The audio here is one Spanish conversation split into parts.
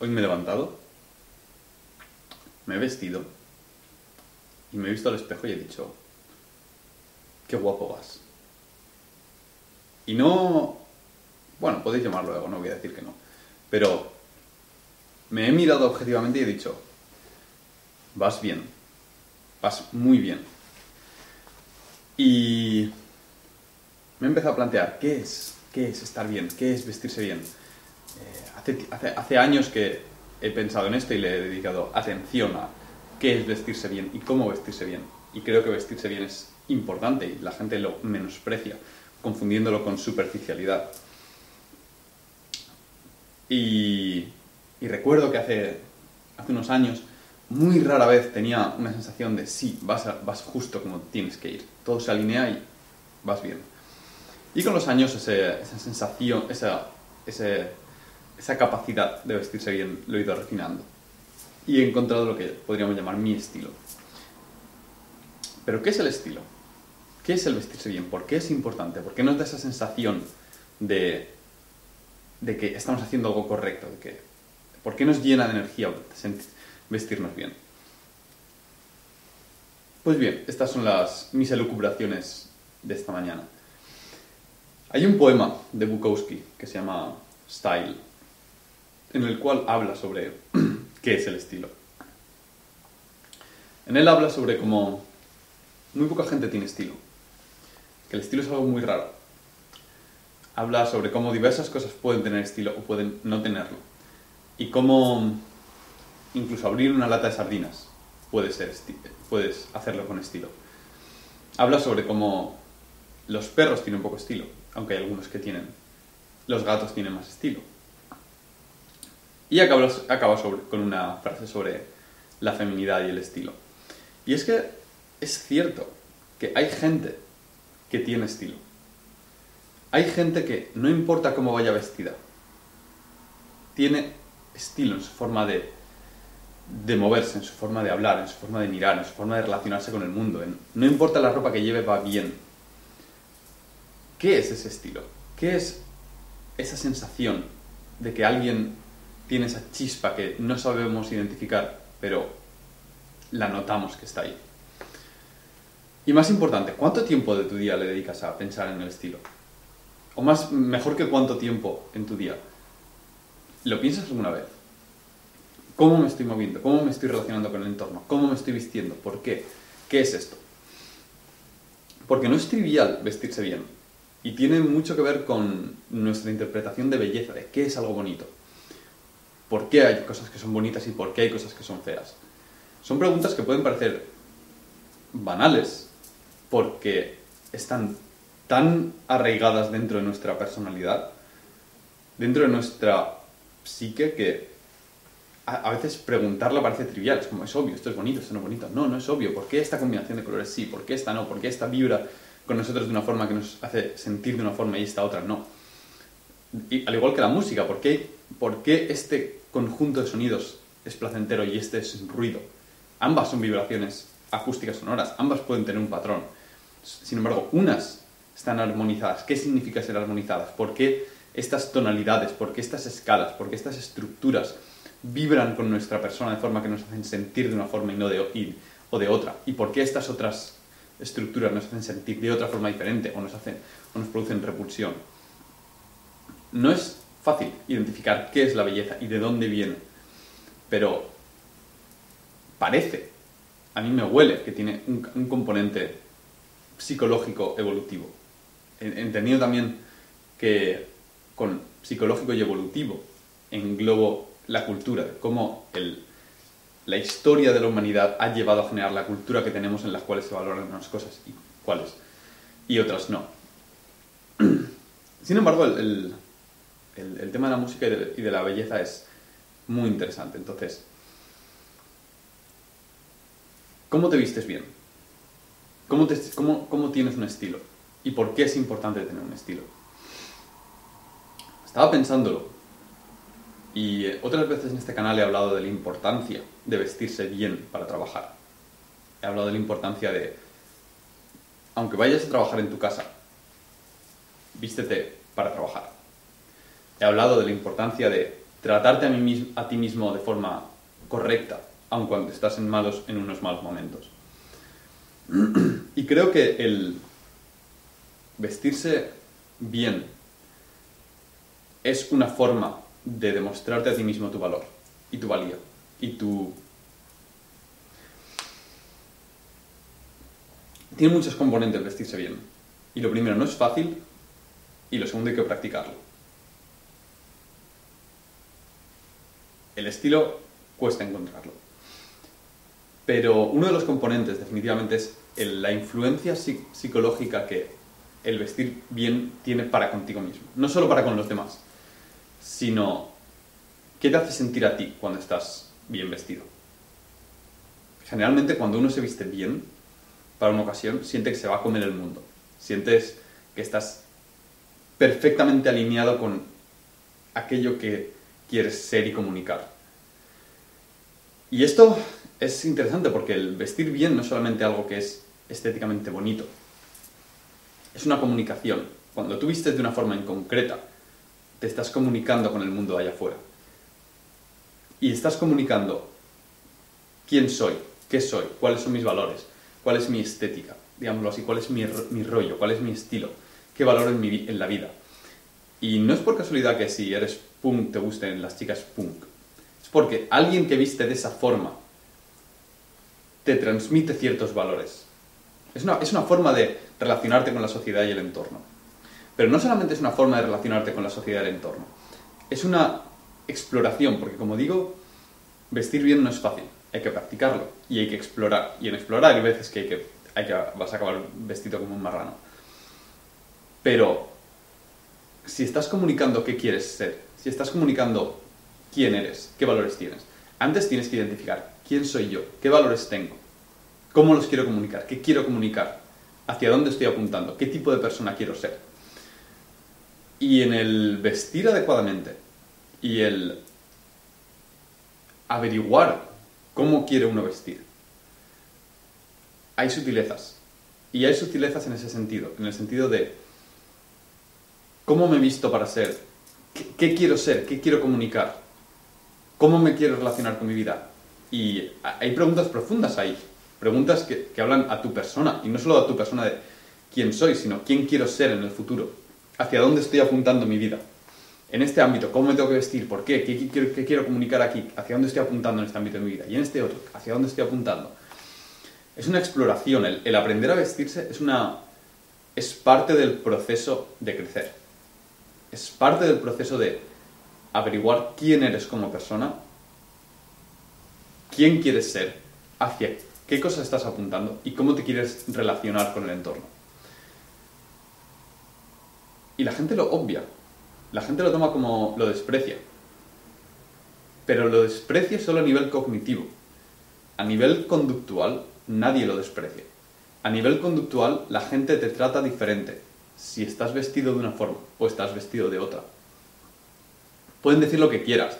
hoy me he levantado, me he vestido y me he visto al espejo y he dicho, qué guapo vas. Y no, bueno, podéis llamarlo ego, no voy a decir que no, pero me he mirado objetivamente y he dicho, vas bien, vas muy bien. Y me he empezado a plantear, ¿qué es? ¿Qué es estar bien? ¿Qué es vestirse bien? Eh, hace, hace años que he pensado en esto y le he dedicado atención a qué es vestirse bien y cómo vestirse bien. Y creo que vestirse bien es importante y la gente lo menosprecia, confundiéndolo con superficialidad. Y, recuerdo que hace, hace unos años, muy rara vez tenía una sensación de sí, vas, vas justo como tienes que ir. Todo se alinea y vas bien. Y con los años esa sensación, esa, esa capacidad de vestirse bien lo he ido refinando. Y he encontrado lo que podríamos llamar mi estilo. Pero ¿qué es el estilo? ¿Qué es el vestirse bien? ¿Por qué es importante? ¿Por qué nos da esa sensación de de que estamos haciendo algo correcto, ¿por qué nos llena de energía vestirnos bien? Pues bien, estas son las, mis elucubraciones de esta mañana. Hay un poema de Bukowski que se llama Style, en el cual habla sobre qué es el estilo. En él habla sobre cómo muy poca gente tiene estilo, que el estilo es algo muy raro habla sobre cómo diversas cosas pueden tener estilo o pueden no tenerlo. Y cómo incluso abrir una lata de sardinas puede ser puedes hacerlo con estilo. Habla sobre cómo los perros tienen poco estilo, aunque hay algunos que tienen. Los gatos tienen más estilo. Y acaba, acaba sobre, con una frase sobre la feminidad y el estilo. Y es que es cierto que hay gente que tiene estilo hay gente que no importa cómo vaya vestida, tiene estilo en su forma de, de moverse, en su forma de hablar, en su forma de mirar, en su forma de relacionarse con el mundo. no importa la ropa que lleve, va bien. ¿Qué es ese estilo? ¿Qué es esa sensación de que alguien tiene esa chispa que no sabemos identificar, pero la notamos que está ahí? Y más importante, ¿cuánto tiempo de tu día le dedicas a pensar en el estilo? o más mejor que cuánto tiempo en tu día. ¿Lo piensas alguna vez? ¿Cómo me estoy moviendo? ¿Cómo me estoy relacionando con el entorno? ¿Cómo me estoy vistiendo? ¿Por qué? ¿Qué es esto? Porque no es trivial vestirse bien y tiene mucho que ver con nuestra interpretación de belleza, de qué es algo bonito. ¿Por qué hay cosas que son bonitas y por qué hay cosas que son feas? Son preguntas que pueden parecer banales porque están tan arraigadas dentro de nuestra personalidad, dentro de nuestra psique, que a, veces preguntarlo parece trivial. Es como, es obvio, esto es bonito, esto no es bonito. No, no es obvio. ¿Por qué esta combinación de colores sí? ¿Por qué esta no? ¿Por qué esta vibra con nosotros de una forma que nos hace sentir de una forma y esta otra no? Y, al igual que la música, ¿por qué, ¿por qué este conjunto de sonidos es placentero y este es ruido? Ambas son vibraciones acústicas sonoras, ambas pueden tener un patrón. Sin embargo, unas están armonizadas. ¿Qué significa ser armonizadas? ¿Por qué estas tonalidades, por qué estas escalas, por qué estas estructuras vibran con nuestra persona de forma que nos hacen sentir de una forma y no de, o de otra? ¿Y por qué estas otras estructuras nos hacen sentir de otra forma diferente o nos, hacen, o nos producen repulsión? No es fácil identificar qué es la belleza y de dónde viene, pero parece, a mí me huele que tiene un componente psicológico evolutivo entendido también que con psicológico y evolutivo englobo la cultura, cómo la historia de la humanidad ha llevado a generar la cultura que tenemos en las cuales se valoran unas cosas y cuáles, y otras no. Sin embargo, el, tema de la música y de, la belleza es muy interesante. Entonces, ¿cómo te vistes bien? ¿Cómo, te, cómo, cómo tienes un estilo? y por qué es importante tener un estilo. Estaba pensándolo y eh, otras veces en este canal he hablado de la importancia de vestirse bien para trabajar. He hablado de la importancia de, aunque vayas a trabajar en tu casa, vístete para trabajar. He hablado de la importancia de tratarte a, ti mismo de forma correcta, aun cuando estás en, malos, en unos malos momentos. Y creo que el vestirse bien es una forma de demostrarte a ti mismo tu valor y tu valía y tu... Tiene muchos componentes vestirse bien. Y lo primero, no es fácil y lo segundo, hay que practicarlo. El estilo cuesta encontrarlo. Pero uno de los componentes definitivamente es la influencia psicológica que el vestir bien tiene para contigo mismo. No solo para con los demás, sino qué te hace sentir a ti cuando estás bien vestido. Generalmente cuando uno se viste bien para una ocasión, siente que se va a comer el mundo. Sientes que estás perfectamente alineado con aquello que quieres ser y comunicar. Y esto es interesante porque el vestir bien no es solamente algo que es estéticamente bonito, es una comunicación. Cuando tú vistes de una forma en concreta, te estás comunicando con el mundo allá afuera. Y estás comunicando quién soy, qué soy, cuáles son mis valores, cuál es mi estética, digámoslo así, cuál es mi, rollo, cuál es mi estilo, qué valoro en, mi, en la vida. Y no es por casualidad que si eres punk te gusten las chicas punk. Es porque alguien que viste de esa forma te transmite ciertos valores. Es una, es una forma de relacionarte con la sociedad y el entorno. Pero no solamente es una forma de relacionarte con la sociedad y el entorno, es una exploración, porque como digo, vestir bien no es fácil, hay que practicarlo y hay que explorar. Y en explorar hay veces que, hay que, hay que vas a acabar vestido como un marrano. Pero si estás comunicando qué quieres ser, si estás comunicando quién eres, qué valores tienes, antes tienes que identificar quién soy yo, qué valores tengo, cómo los quiero comunicar, qué quiero comunicar, hacia dónde estoy apuntando, qué tipo de persona quiero ser. Y en el vestir adecuadamente y el averiguar cómo quiere uno vestir, hay sutilezas. Y hay sutilezas en ese sentido, en el sentido de cómo me he visto para ser, qué, quiero ser, qué quiero comunicar, cómo me quiero relacionar con mi vida. Y hay preguntas profundas ahí, preguntas que, que, hablan a tu persona, y no solo a tu persona de quién soy, sino quién quiero ser en el futuro, hacia dónde estoy apuntando mi vida. En este ámbito, ¿cómo me tengo que vestir? ¿Por qué? ¿Qué, quiero, qué quiero comunicar aquí? ¿Hacia dónde estoy apuntando en este ámbito de mi vida? Y en este otro, ¿hacia dónde estoy apuntando? Es una exploración, el, el aprender a vestirse es, una, es parte del proceso de crecer. Es parte del proceso de averiguar quién eres como persona, quién quieres ser, hacia qué cosas estás apuntando y cómo te quieres relacionar con el entorno. Y la gente lo obvia, la gente lo toma como lo desprecia, pero lo desprecia solo a nivel cognitivo. A nivel conductual, nadie lo desprecia. A nivel conductual, la gente te trata diferente si estás vestido de una forma o estás vestido de otra. Pueden decir lo que quieras,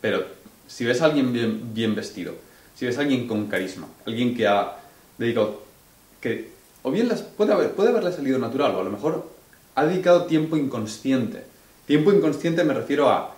pero si ves a alguien bien, vestido, si ves a alguien con carisma, alguien que ha dedicado, que o bien las, puede, haber, puede haberle salido natural, o a lo mejor ha dedicado tiempo inconsciente. Tiempo inconsciente me refiero a,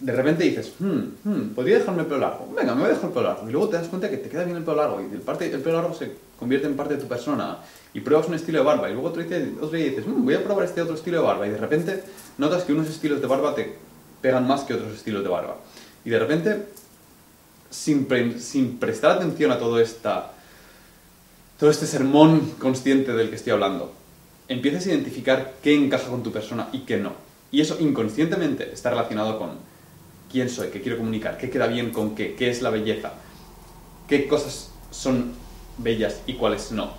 de repente dices, hmm, hmm, podría dejarme el pelo largo, venga, me voy a dejar el pelo largo, y luego te das cuenta que te queda bien el pelo largo, y el, parte, el pelo largo se convierte en parte de tu persona, y pruebas un estilo de barba, y luego otro día, dices, hmm, voy a probar este otro estilo de barba, y de repente notas que unos estilos de barba te pegan más que otros estilos de barba. Y de repente sin, prestar atención a todo, esta, todo este sermón consciente del que estoy hablando, empiezas a identificar qué encaja con tu persona y qué no. Y eso inconscientemente está relacionado con quién soy, qué quiero comunicar, qué queda bien con qué, qué es la belleza, qué cosas son bellas y cuáles no.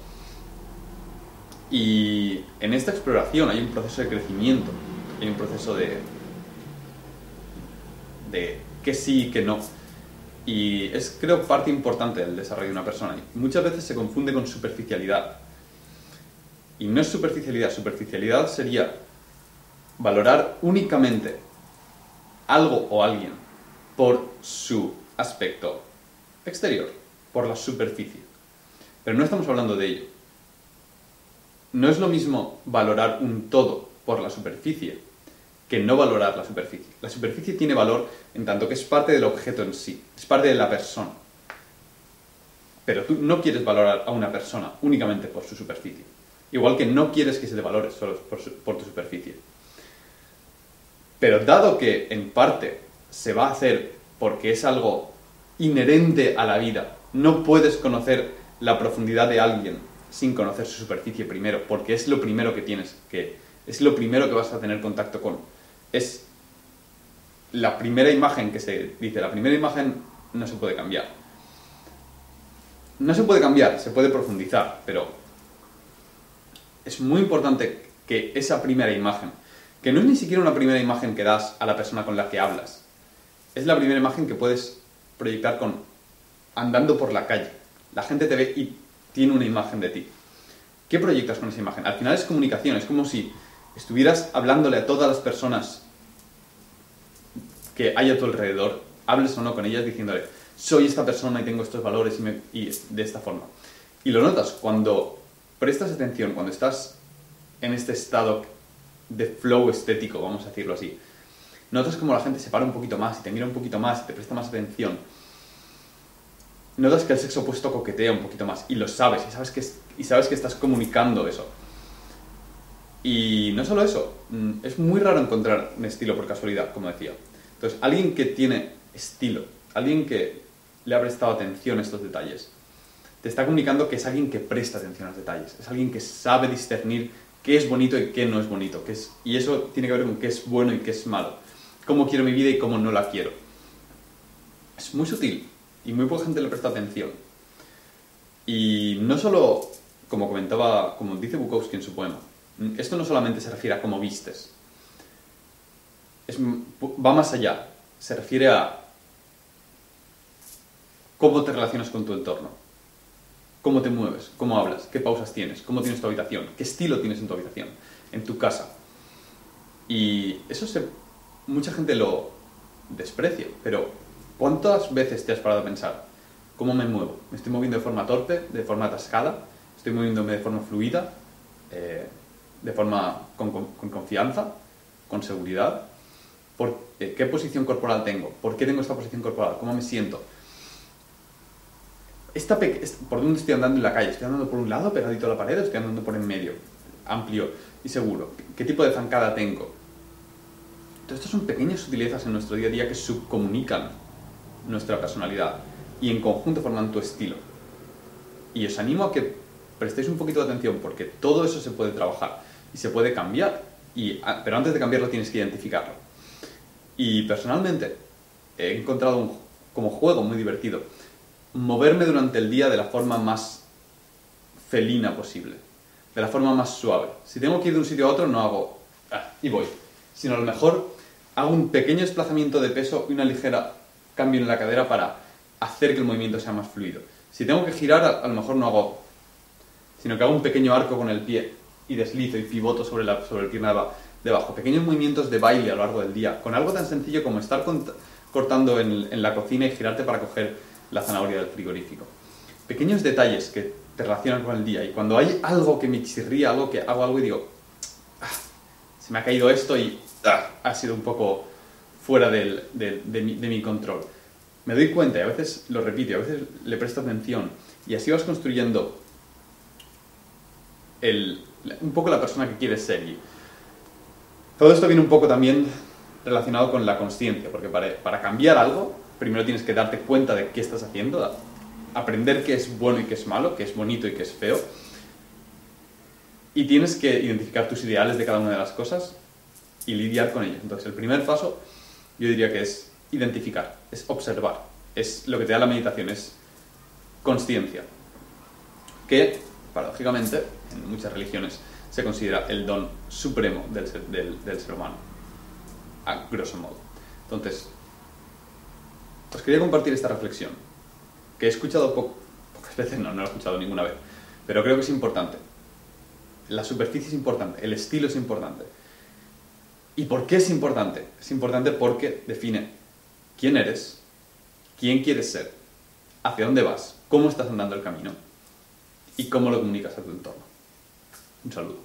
Y en esta exploración hay un proceso de crecimiento, hay un proceso de, de qué sí y qué no. Y es, creo, parte importante del desarrollo de una persona. Y muchas veces se confunde con superficialidad. Y no es superficialidad. Superficialidad sería valorar únicamente algo o alguien por su aspecto exterior, por la superficie. Pero no estamos hablando de ello. No es lo mismo valorar un todo por la superficie que no valorar la superficie. La superficie tiene valor en tanto que es parte del objeto en sí, es parte de la persona. Pero tú no quieres valorar a una persona únicamente por su superficie. Igual que no quieres que se te valore solo por, por tu superficie. Pero dado que en parte se va a hacer porque es algo inherente a la vida, no puedes conocer la profundidad de alguien sin conocer su superficie primero, porque es lo primero que tienes que, es lo primero que vas a tener contacto con. Es la primera imagen que se dice, la primera imagen no se puede cambiar. No se puede cambiar, se puede profundizar, pero es muy importante que esa primera imagen, que no es ni siquiera una primera imagen que das a la persona con la que hablas, es la primera imagen que puedes proyectar con andando por la calle. La gente te ve y tiene una imagen de ti. ¿Qué proyectas con esa imagen? Al final es comunicación, es como si estuvieras hablándole a todas las personas que hay a tu alrededor, hables o no con ellas diciéndole, soy esta persona y tengo estos valores y, y de esta forma. Y lo notas cuando prestas atención, cuando estás en este estado de flow estético, vamos a decirlo así, notas como la gente se para un poquito más y te mira un poquito más y te presta más atención. Notas que el sexo opuesto coquetea un poquito más y lo sabes y sabes que, y sabes que estás comunicando eso. Y no solo eso, mm, es muy raro encontrar un estilo por casualidad, como decía. Entonces, alguien que tiene estilo, alguien que le ha prestado atención a estos detalles, te está comunicando que es alguien que presta atención a los detalles, es alguien que sabe discernir qué es bonito y qué no es bonito, qué es, y eso tiene que ver con qué es bueno y qué es malo, cómo quiero mi vida y cómo no la quiero. Es muy sutil y muy poca gente le presta atención. Y no solo, como comentaba, como dice Bukowski en su poema, esto no solamente se refiere a cómo vistes, va más allá, se refiere a cómo te relacionas con tu entorno, cómo te mueves, cómo hablas, qué pausas tienes, cómo tienes tu habitación, qué estilo tienes en tu habitación, en tu casa. Y eso se, mucha gente lo desprecia, pero ¿cuántas veces te has parado a pensar cómo me muevo? ¿Me estoy moviendo de forma torpe, de forma atascada? ¿Estoy moviéndome de forma fluida? Eh, de forma con, confianza, con seguridad. ¿Por, eh, ¿Qué posición corporal tengo? ¿Por qué tengo esta posición corporal? ¿Cómo me siento? Esta ¿Por dónde estoy andando en la calle? ¿Estoy andando por un lado, pegadito a la pared, o estoy andando por en medio, amplio y seguro? ¿Qué tipo de zancada tengo? Entonces, estas son pequeñas sutilezas en nuestro día a día que subcomunican nuestra personalidad y en conjunto forman tu estilo. Y os animo a que prestéis un poquito de atención porque todo eso se puede trabajar y se puede cambiar, ah, pero antes de cambiarlo tienes que identificarlo. Y personalmente he encontrado un, como juego muy divertido moverme durante el día de la forma más felina posible, de la forma más suave. Si tengo que ir de un sitio a otro, no hago ah, y voy, sino a lo mejor hago un pequeño desplazamiento de peso y una ligera cambio en la cadera para hacer que el movimiento sea más fluido. Si tengo que girar, a, lo mejor no hago, sino que hago un pequeño arco con el pie y deslizo y pivoto sobre, la, sobre el pierna de abajo. Pequeños movimientos de baile a lo largo del día, con algo tan sencillo como estar cortando en, en, la cocina y girarte para coger la zanahoria del frigorífico. Pequeños detalles que te relacionan con el día y cuando hay algo que me chirría, algo que hago algo y digo, ah, se me ha caído esto y ah, ha sido un poco fuera de, mi, control. Me doy cuenta y a veces lo repito, a veces le presto atención y así vas construyendo un poco la persona que quieres ser. Todo esto viene un poco también relacionado con la conciencia, porque para, cambiar algo, primero tienes que darte cuenta de qué estás haciendo, aprender qué es bueno y qué es malo, qué es bonito y qué es feo, y tienes que identificar tus ideales de cada una de las cosas y lidiar con ellos. Entonces, el primer paso yo diría que es identificar, es observar, es lo que te da la meditación, es conciencia, que paradójicamente en muchas religiones se considera el don supremo del ser, del, ser humano, a grosso modo. Entonces, os quería compartir esta reflexión, que he escuchado pocas veces, no, no la he escuchado ninguna vez, pero creo que es importante. La superficie es importante, el estilo es importante. ¿Y por qué es importante? Es importante porque define quién eres, quién quieres ser, hacia dónde vas, cómo estás andando el camino y cómo lo comunicas a tu entorno. Un saludo.